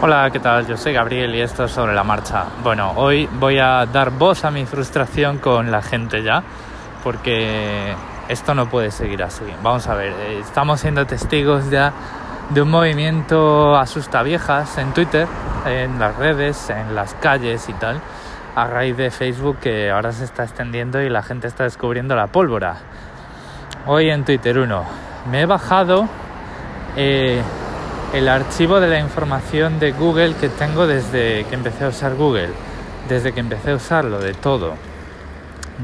Hola, ¿qué tal? Yo soy Gabriel y esto es sobre la marcha. Bueno, hoy voy a dar voz a mi frustración con la gente ya, porque esto no puede seguir así. Vamos a ver, eh, estamos siendo testigos ya de un movimiento asusta viejas en Twitter, en las redes, en las calles y tal, a raíz de Facebook que ahora se está extendiendo y la gente está descubriendo la pólvora. Hoy en Twitter 1 me he bajado eh, el archivo de la información de Google que tengo desde que empecé a usar Google, desde que empecé a usarlo, de todo,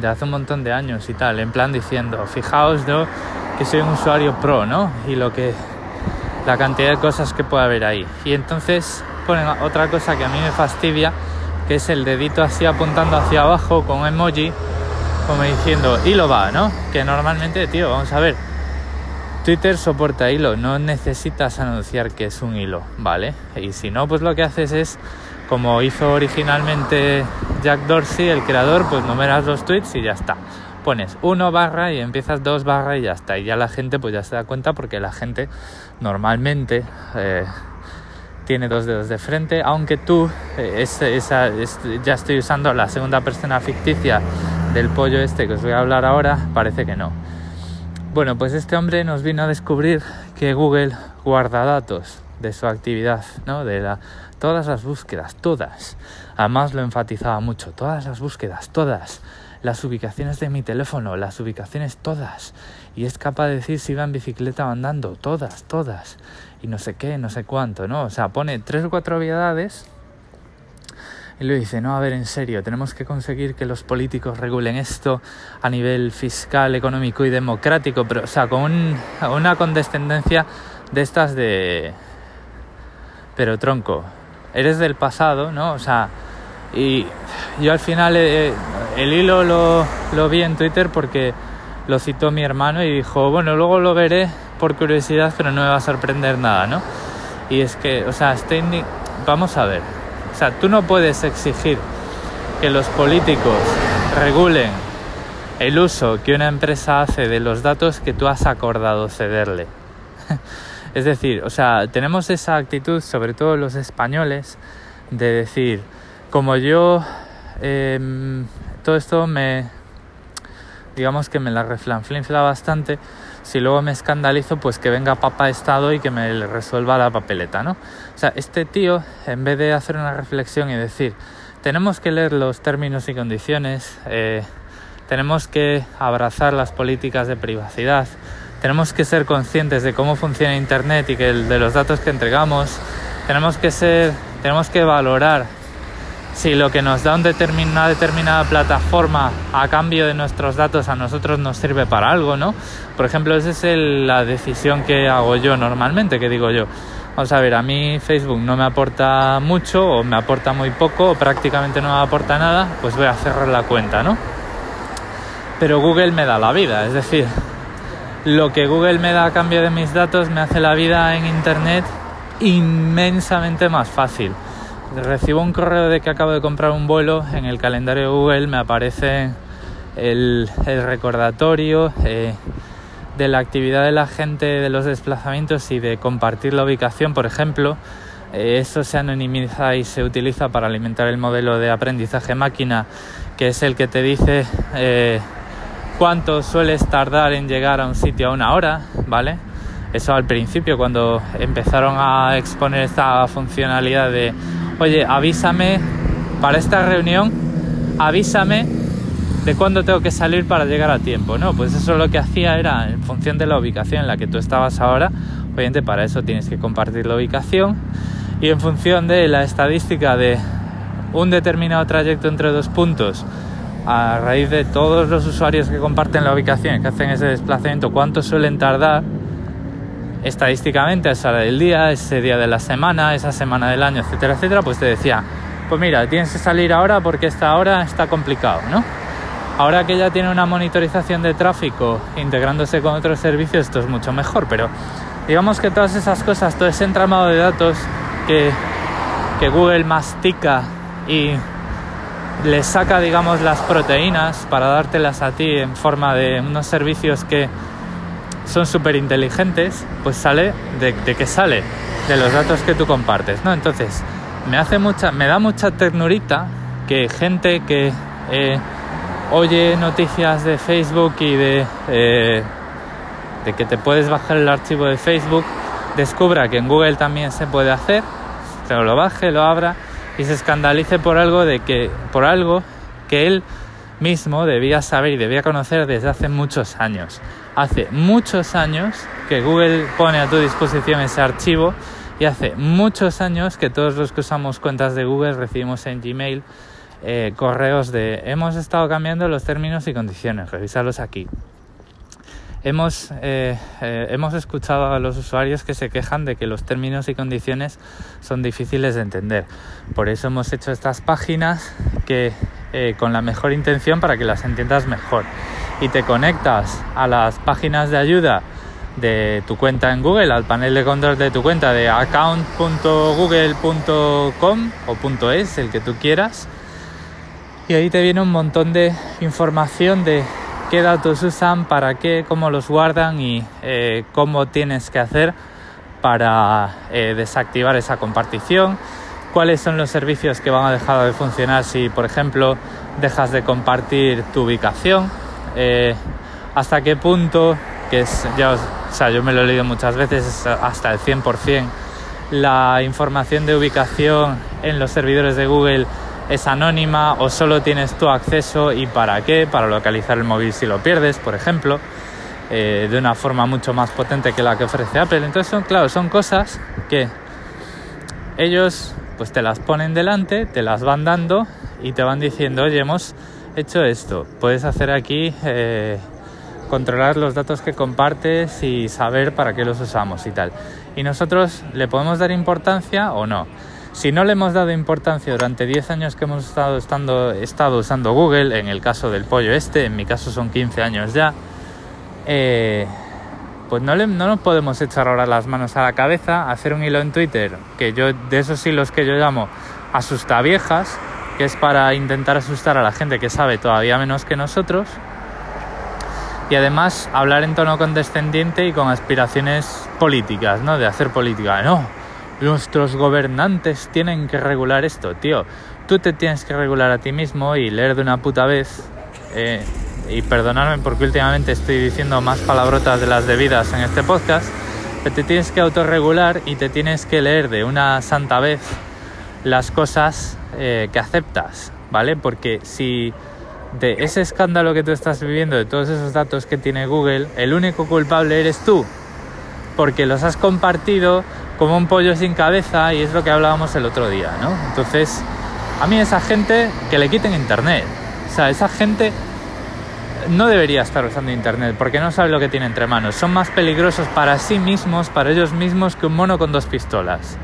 de hace un montón de años y tal, en plan diciendo, fijaos yo que soy un usuario pro, ¿no? Y lo que la cantidad de cosas que puede haber ahí. Y entonces ponen otra cosa que a mí me fastidia, que es el dedito así apuntando hacia abajo con emoji, como diciendo, hilo va, ¿no? Que normalmente, tío, vamos a ver, Twitter soporta hilo, no necesitas anunciar que es un hilo, ¿vale? Y si no, pues lo que haces es, como hizo originalmente Jack Dorsey, el creador, pues numeras los tweets y ya está. Pones uno barra y empiezas dos barra y ya está. Y ya la gente pues ya se da cuenta porque la gente normalmente eh, tiene dos dedos de frente, aunque tú, eh, ya estoy usando la segunda persona ficticia del pollo este que os voy a hablar ahora, parece que no. Bueno, pues este hombre nos vino a descubrir que Google guarda datos de su actividad, ¿no? De todas las búsquedas, todas. Además lo enfatizaba mucho, todas las búsquedas, todas. Las ubicaciones de mi teléfono, las ubicaciones todas. Y es capaz de decir si va en bicicleta andando, todas, todas. Y no sé qué, no sé cuánto, ¿no? O sea, pone tres o cuatro obviedades y le dice, no, a ver, en serio, tenemos que conseguir que los políticos regulen esto a nivel fiscal, económico y democrático, pero, o sea, con una condescendencia de estas de... Pero tronco, eres del pasado, ¿no? O sea, y yo al final eh, el hilo lo, lo vi en Twitter porque lo citó mi hermano y dijo, bueno, luego lo veré por curiosidad, pero no me va a sorprender nada, ¿no? Y es que, o sea, estoy... Vamos a ver, o sea, tú no puedes exigir que los políticos regulen el uso que una empresa hace de los datos que tú has acordado cederle. es decir, o sea, tenemos esa actitud, sobre todo los españoles, de decir, como yo, em, todo esto me, digamos que me la reflanflinfla bastante, si luego me escandalizo, pues que venga papá Estado y que me resuelva la papeleta, ¿no? O sea, este tío, en vez de hacer una reflexión y decir, tenemos que leer los términos y condiciones, eh, tenemos que abrazar las políticas de privacidad, tenemos que ser conscientes de cómo funciona Internet y que de los datos que entregamos, tenemos que ser, tenemos que valorar si lo que nos da una determinada plataforma a cambio de nuestros datos a nosotros nos sirve para algo, ¿no? Por ejemplo, esa es la decisión que hago yo normalmente, que digo yo, vamos a ver, a mí Facebook no me aporta mucho o me aporta muy poco o prácticamente no me aporta nada, pues voy a cerrar la cuenta, ¿no? Pero Google me da la vida, es decir, lo que Google me da a cambio de mis datos me hace la vida en Internet inmensamente más fácil recibo un correo de que acabo de comprar un vuelo, en el calendario de Google me aparece el, recordatorio eh, de la actividad de la gente de los desplazamientos y de compartir la ubicación, por ejemplo. Eh, eso se anonimiza y se utiliza para alimentar el modelo de aprendizaje máquina, que es el que te dice eh, cuánto sueles tardar en llegar a un sitio a una hora, ¿vale? Eso al principio, cuando empezaron a exponer esta funcionalidad de oye, avísame para esta reunión, avísame de cuándo tengo que salir para llegar a tiempo, ¿no? Pues eso lo que hacía era, en función de la ubicación en la que tú estabas ahora, obviamente para eso tienes que compartir la ubicación y en función de la estadística de un determinado trayecto entre dos puntos, a raíz de todos los usuarios que comparten la ubicación, que hacen ese desplazamiento, cuánto suelen tardar, estadísticamente esa hora del día, ese día de la semana, esa semana del año, etcétera, etcétera, pues te decía, pues mira, tienes que salir ahora porque esta hora está complicado, ¿no? Ahora que ya tiene una monitorización de tráfico integrándose con otros servicios, esto es mucho mejor, pero digamos que todas esas cosas, todo ese entramado de datos que, que Google mastica y le saca, digamos, las proteínas para dártelas a ti en forma de unos servicios que son súper inteligentes, pues sale de, de que sale de los datos que tú compartes, ¿no? Entonces, me hace mucha, me da mucha ternurita que gente que eh, oye noticias de Facebook y de, eh, de que te puedes bajar el archivo de Facebook, descubra que en Google también se puede hacer, se lo baje, lo abra y se escandalice por algo de que, por algo que él mismo debía saber y debía conocer desde hace muchos años. Hace muchos años que Google pone a tu disposición ese archivo y hace muchos años que todos los que usamos cuentas de Google recibimos en Gmail eh, correos de hemos estado cambiando los términos y condiciones, revisarlos aquí. Hemos, eh, eh, hemos escuchado a los usuarios que se quejan de que los términos y condiciones son difíciles de entender. Por eso hemos hecho estas páginas que con la mejor intención para que las entiendas mejor. Y te conectas a las páginas de ayuda de tu cuenta en Google, al panel de control de tu cuenta de account.google.com o .es, el que tú quieras. Y ahí te viene un montón de información de qué datos usan, para qué, cómo los guardan y eh, cómo tienes que hacer para eh, desactivar esa compartición, cuáles son los servicios que van a dejar de funcionar si, por ejemplo, dejas de compartir tu ubicación, eh, hasta qué punto, que es, ya o sea, yo me lo he leído muchas veces, hasta el 100%. La información de ubicación en los servidores de Google es anónima o solo tienes tu acceso y para qué, para localizar el móvil si lo pierdes, por ejemplo, eh, de una forma mucho más potente que la que ofrece Apple. Entonces, son, claro, son cosas que ellos pues te las ponen delante, te las van dando y te van diciendo, oye, hemos hecho esto, puedes hacer aquí... Eh, controlar los datos que compartes y saber para qué los usamos y tal. Y nosotros le podemos dar importancia o no. Si no le hemos dado importancia durante 10 años que hemos estado, estando, estado usando Google, en el caso del pollo este, en mi caso son 15 años ya, eh, pues no, le, no nos podemos echar ahora las manos a la cabeza, hacer un hilo en Twitter, que yo de esos hilos que yo llamo asusta viejas, que es para intentar asustar a la gente que sabe todavía menos que nosotros, y además hablar en tono condescendiente y con aspiraciones políticas, ¿no? De hacer política. No, nuestros gobernantes tienen que regular esto, tío. Tú te tienes que regular a ti mismo y leer de una puta vez. Eh, y perdonadme porque últimamente estoy diciendo más palabrotas de las debidas en este podcast, pero te tienes que autorregular y te tienes que leer de una santa vez las cosas eh, que aceptas, ¿vale? Porque si de ese escándalo que tú estás viviendo, de todos esos datos que tiene Google, el único culpable eres tú, porque los has compartido como un pollo sin cabeza y es lo que hablábamos el otro día, ¿no? Entonces, a mí esa gente que le quiten Internet, o sea, esa gente no debería estar usando Internet porque no sabe lo que tiene entre manos. Son más peligrosos para sí mismos, para ellos mismos, que un mono con dos pistolas.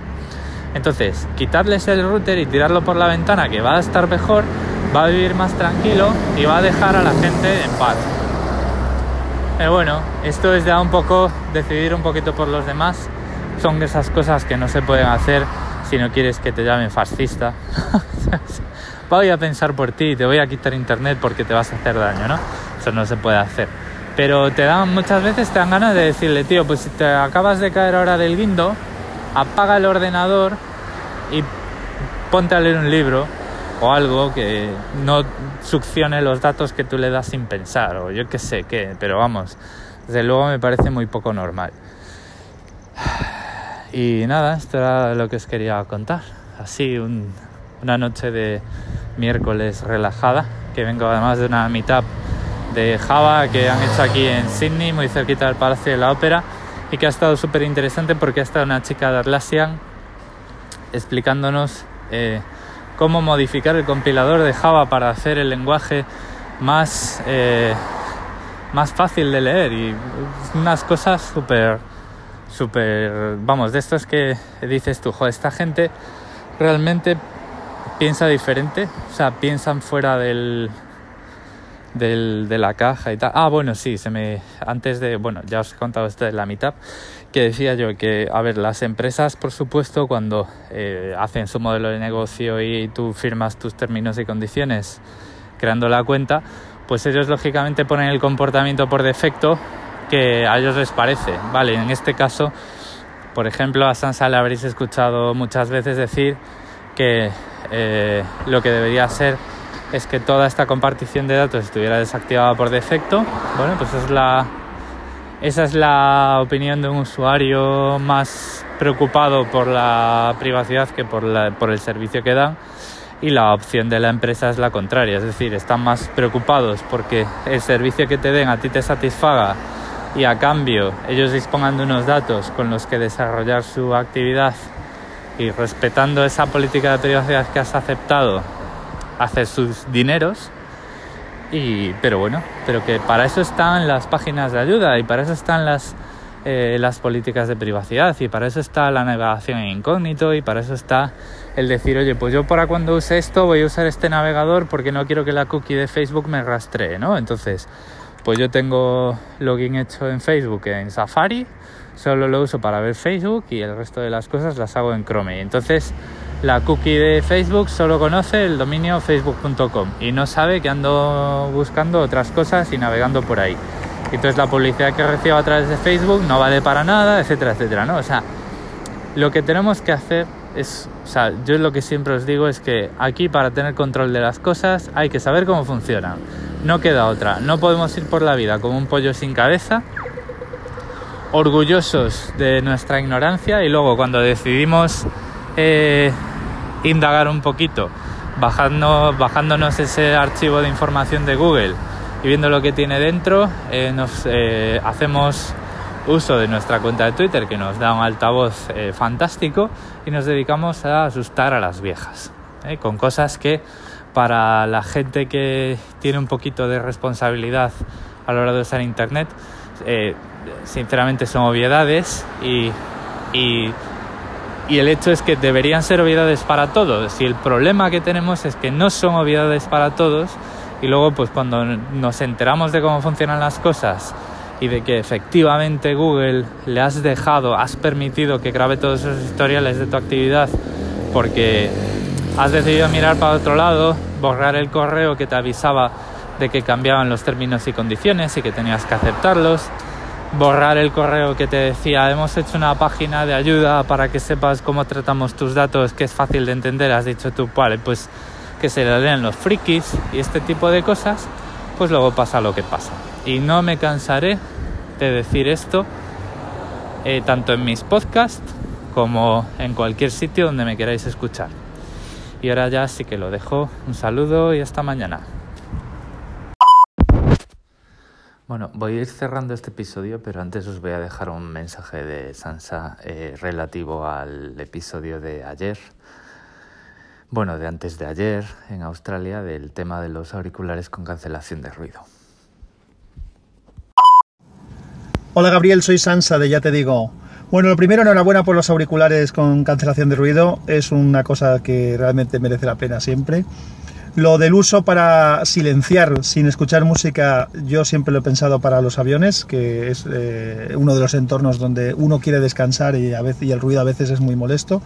Entonces, quitarles el router y tirarlo por la ventana, que va a estar mejor, va a vivir más tranquilo y va a dejar a la gente en paz. Pero bueno, esto es ya un poco decidir un poquito por los demás. Son esas cosas que no se pueden hacer si no quieres que te llamen fascista. voy a pensar por ti, te voy a quitar internet porque te vas a hacer daño, ¿no? Eso no se puede hacer. Pero te dan muchas veces te dan ganas de decirle, tío, pues si te acabas de caer ahora del guindo, apaga el ordenador y ponte a leer un libro o algo que no succione los datos que tú le das sin pensar o yo qué sé qué, pero vamos, desde luego me parece muy poco normal. Y nada, esto era lo que os quería contar. Así una noche de miércoles relajada, que vengo además de una meetup de Java que han hecho aquí en Sydney, muy cerquita del Palacio de la Ópera, y que ha estado súper interesante porque ha estado una chica de Atlassian explicándonos eh, cómo modificar el compilador de Java para hacer el lenguaje más, eh, más fácil de leer y unas cosas súper, súper, vamos, de estos que dices tú, joder, esta gente realmente piensa diferente, o sea, piensan fuera del, del, de la caja y tal. Ah, bueno, sí, se me, antes de, bueno, ya os he contado esto de la mitad que decía yo que, a ver, las empresas, por supuesto, cuando eh, hacen su modelo de negocio y tú firmas tus términos y condiciones creando la cuenta, pues ellos lógicamente ponen el comportamiento por defecto que a ellos les parece. Vale, en este caso, por ejemplo, a Sansa le habréis escuchado muchas veces decir que eh, lo que debería ser es que toda esta compartición de datos estuviera desactivada por defecto. Bueno, pues es la, esa es la opinión de un usuario más preocupado por la privacidad que por, la, por el servicio que dan y la opción de la empresa es la contraria, es decir, están más preocupados porque el servicio que te den a ti te satisfaga y a cambio ellos dispongan de unos datos con los que desarrollar su actividad y respetando esa política de privacidad que has aceptado, hacer sus dineros. Y, pero bueno, pero que para eso están las páginas de ayuda y para eso están las, eh, las políticas de privacidad y para eso está la navegación en incógnito y para eso está el decir, oye, pues yo para cuando use esto voy a usar este navegador porque no quiero que la cookie de Facebook me rastree, ¿no? Entonces, pues yo tengo login hecho en Facebook en Safari, solo lo uso para ver Facebook y el resto de las cosas las hago en Chrome. Entonces, la cookie de Facebook solo conoce el dominio facebook.com y no sabe que ando buscando otras cosas y navegando por ahí. Entonces la publicidad que recibo a través de Facebook no vale para nada, etcétera, etcétera, ¿no? O sea, lo que tenemos que hacer es, o sea, yo lo que siempre os digo es que aquí para tener control de las cosas hay que saber cómo funcionan. No queda otra. No podemos ir por la vida como un pollo sin cabeza, orgullosos de nuestra ignorancia y luego cuando decidimos eh, indagar un poquito, bajando, bajándonos ese archivo de información de Google y viendo lo que tiene dentro, eh, nos eh, hacemos uso de nuestra cuenta de Twitter que nos da un altavoz eh, fantástico y nos dedicamos a asustar a las viejas eh, con cosas que para la gente que tiene un poquito de responsabilidad a la hora de usar internet eh, sinceramente son obviedades y, y, y el hecho es que deberían ser obviedades para todos. Y el problema que tenemos es que no son obviedades para todos y luego pues cuando nos enteramos de cómo funcionan las cosas y de que efectivamente Google le has dejado, has permitido que grabe todos esos historiales de tu actividad porque has decidido mirar para otro lado, borrar el correo que te avisaba de que cambiaban los términos y condiciones y que tenías que aceptarlos, borrar el correo que te decía hemos hecho una página de ayuda para que sepas cómo tratamos tus datos, que es fácil de entender, has dicho tú, vale, pues que se le lean los frikis y este tipo de cosas, pues luego pasa lo que pasa. Y no me cansaré de decir esto eh, tanto en mis podcasts como en cualquier sitio donde me queráis escuchar. Y ahora ya sí que lo dejo. Un saludo y hasta mañana. Bueno, voy a ir cerrando este episodio, pero antes os voy a dejar un mensaje de Sansa eh, relativo al episodio de ayer. Bueno, de antes de ayer en Australia, del tema de los auriculares con cancelación de ruido. Hola Gabriel, soy Sansa de Ya Te Digo. Bueno, lo primero, enhorabuena por los auriculares con cancelación de ruido. Es una cosa que realmente merece la pena siempre. Lo del uso para silenciar sin escuchar música, yo siempre lo he pensado para los aviones, que es eh, uno de los entornos donde uno quiere descansar y, a veces, el ruido a veces es muy molesto.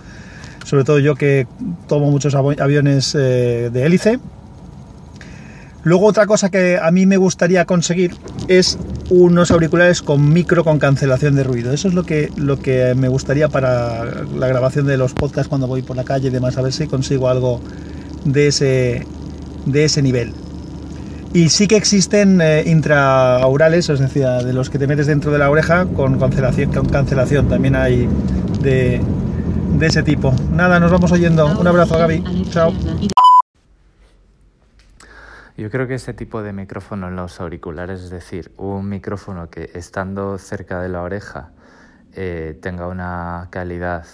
Sobre todo yo que tomo muchos aviones eh, de hélice. Luego otra cosa que a mí me gustaría conseguir es unos auriculares con micro con cancelación de ruido. Eso es lo que, lo que me gustaría para la grabación de los podcasts cuando voy por la calle y demás, a ver si consigo algo de ese, de ese nivel. Y sí que existen eh, intraaurales, es decir, de los que te metes dentro de la oreja con cancelación, con cancelación. también hay de, de ese tipo. Nada, nos vamos oyendo. Un abrazo, Gaby. Chao. Yo creo que ese tipo de micrófono en los auriculares, es decir, un micrófono que estando cerca de la oreja eh, tenga una calidad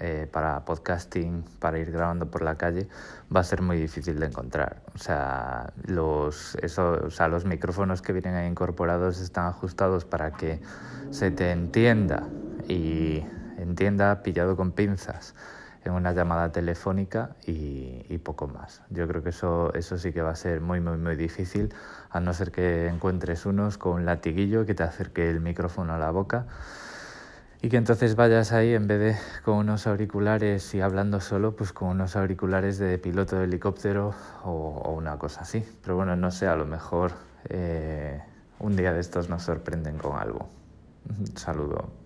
eh, para podcasting, para ir grabando por la calle, va a ser muy difícil de encontrar. O sea, los, eso, o sea, los micrófonos que vienen ahí incorporados están ajustados para que se te entienda y entienda pillado con pinzas en una llamada telefónica y, y, poco más. Yo creo que eso, eso sí que va a ser muy, muy, muy difícil, a no ser que encuentres unos con un latiguillo que te acerque el micrófono a la boca y que entonces vayas ahí en vez de con unos auriculares y hablando solo, pues con unos auriculares de piloto de helicóptero o, una cosa así. Pero bueno, no sé, a lo mejor... Eh, un día de estos nos sorprenden con algo. Saludo.